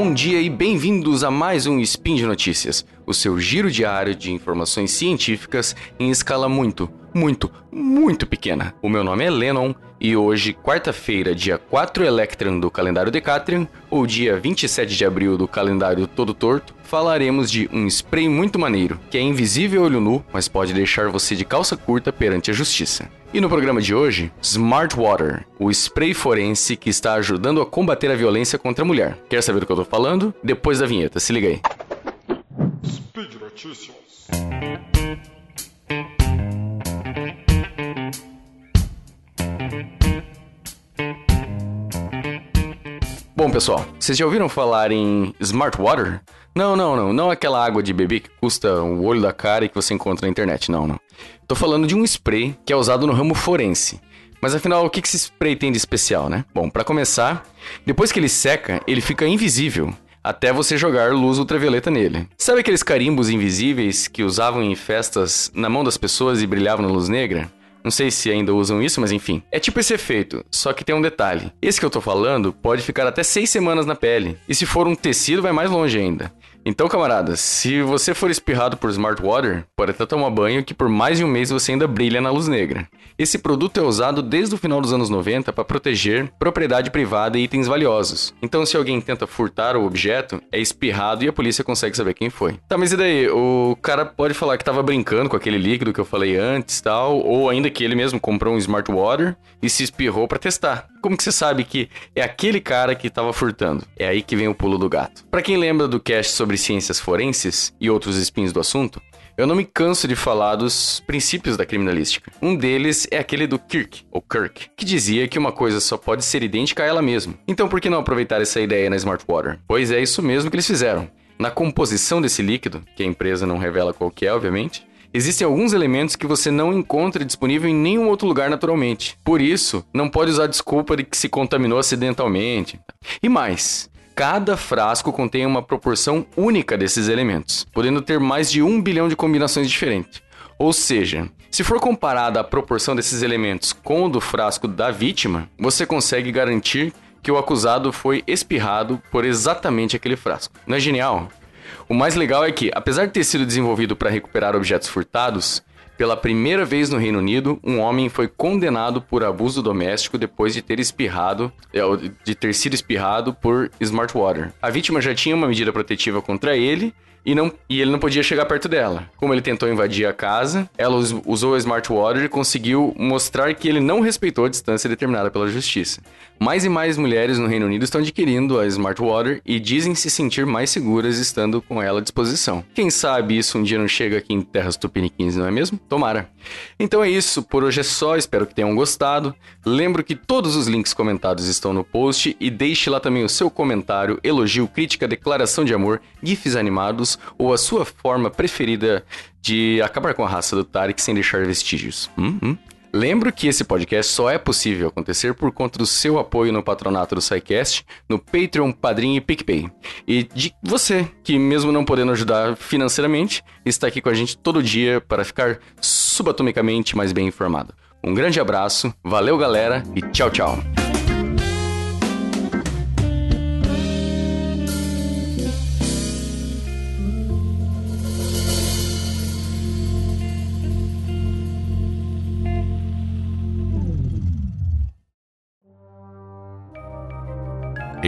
Bom dia e bem-vindos a mais um Spin de Notícias, o seu giro diário de informações científicas em escala muito, muito, muito pequena. O meu nome é Lennon e hoje, quarta-feira, dia 4 Electron do calendário Decatrian, ou dia 27 de abril do calendário Todo Torto, falaremos de um spray muito maneiro, que é invisível olho nu, mas pode deixar você de calça curta perante a justiça. E no programa de hoje, Smart Water, o spray forense que está ajudando a combater a violência contra a mulher. Quer saber do que eu tô falando? Depois da vinheta, se liga aí. Speed Notícias. Bom, pessoal, vocês já ouviram falar em Smart Water? Não, não, não. Não aquela água de bebê que custa o olho da cara e que você encontra na internet. Não, não. Tô falando de um spray que é usado no ramo forense. Mas afinal, o que esse spray tem de especial, né? Bom, para começar, depois que ele seca, ele fica invisível até você jogar luz ultravioleta nele. Sabe aqueles carimbos invisíveis que usavam em festas na mão das pessoas e brilhavam na luz negra? Não sei se ainda usam isso, mas enfim. É tipo esse efeito, só que tem um detalhe. Esse que eu tô falando pode ficar até 6 semanas na pele. E se for um tecido, vai mais longe ainda. Então, camaradas, se você for espirrado por Smart Water, pode até tomar banho que por mais de um mês você ainda brilha na luz negra. Esse produto é usado desde o final dos anos 90 para proteger propriedade privada e itens valiosos. Então, se alguém tenta furtar o objeto, é espirrado e a polícia consegue saber quem foi. Tá, mas e daí? O cara pode falar que tava brincando com aquele líquido que eu falei antes, tal, ou ainda que ele mesmo comprou um Smart Water e se espirrou para testar. Como que você sabe que é aquele cara que estava furtando? É aí que vem o pulo do gato. Para quem lembra do cast sobre ciências forenses e outros espinhos do assunto, eu não me canso de falar dos princípios da criminalística. Um deles é aquele do Kirk, ou Kirk, que dizia que uma coisa só pode ser idêntica a ela mesma. Então por que não aproveitar essa ideia na Smart Water? Pois é isso mesmo que eles fizeram. Na composição desse líquido, que a empresa não revela qual que é, obviamente, Existem alguns elementos que você não encontra disponível em nenhum outro lugar naturalmente. Por isso, não pode usar desculpa de que se contaminou acidentalmente. E mais, cada frasco contém uma proporção única desses elementos, podendo ter mais de um bilhão de combinações diferentes. Ou seja, se for comparada a proporção desses elementos com o do frasco da vítima, você consegue garantir que o acusado foi espirrado por exatamente aquele frasco. Não é genial? O mais legal é que, apesar de ter sido desenvolvido para recuperar objetos furtados, pela primeira vez no Reino Unido, um homem foi condenado por abuso doméstico depois de ter espirrado, é, de ter sido espirrado por Smart Water. A vítima já tinha uma medida protetiva contra ele e, não, e ele não podia chegar perto dela. Como ele tentou invadir a casa, ela usou a Smart Water e conseguiu mostrar que ele não respeitou a distância determinada pela justiça. Mais e mais mulheres no Reino Unido estão adquirindo a Smart Water e dizem se sentir mais seguras estando com ela à disposição. Quem sabe isso um dia não chega aqui em terras tupiniquins, não é mesmo? Tomara. Então é isso, por hoje é só, espero que tenham gostado. Lembro que todos os links comentados estão no post e deixe lá também o seu comentário, elogio, crítica, declaração de amor, gifs animados ou a sua forma preferida de acabar com a raça do Tarek sem deixar vestígios. Hum, hum. Lembro que esse podcast só é possível acontecer por conta do seu apoio no patronato do SciCast, no Patreon, Padrim e PicPay. E de você, que mesmo não podendo ajudar financeiramente, está aqui com a gente todo dia para ficar subatomicamente mais bem informado. Um grande abraço, valeu galera e tchau, tchau.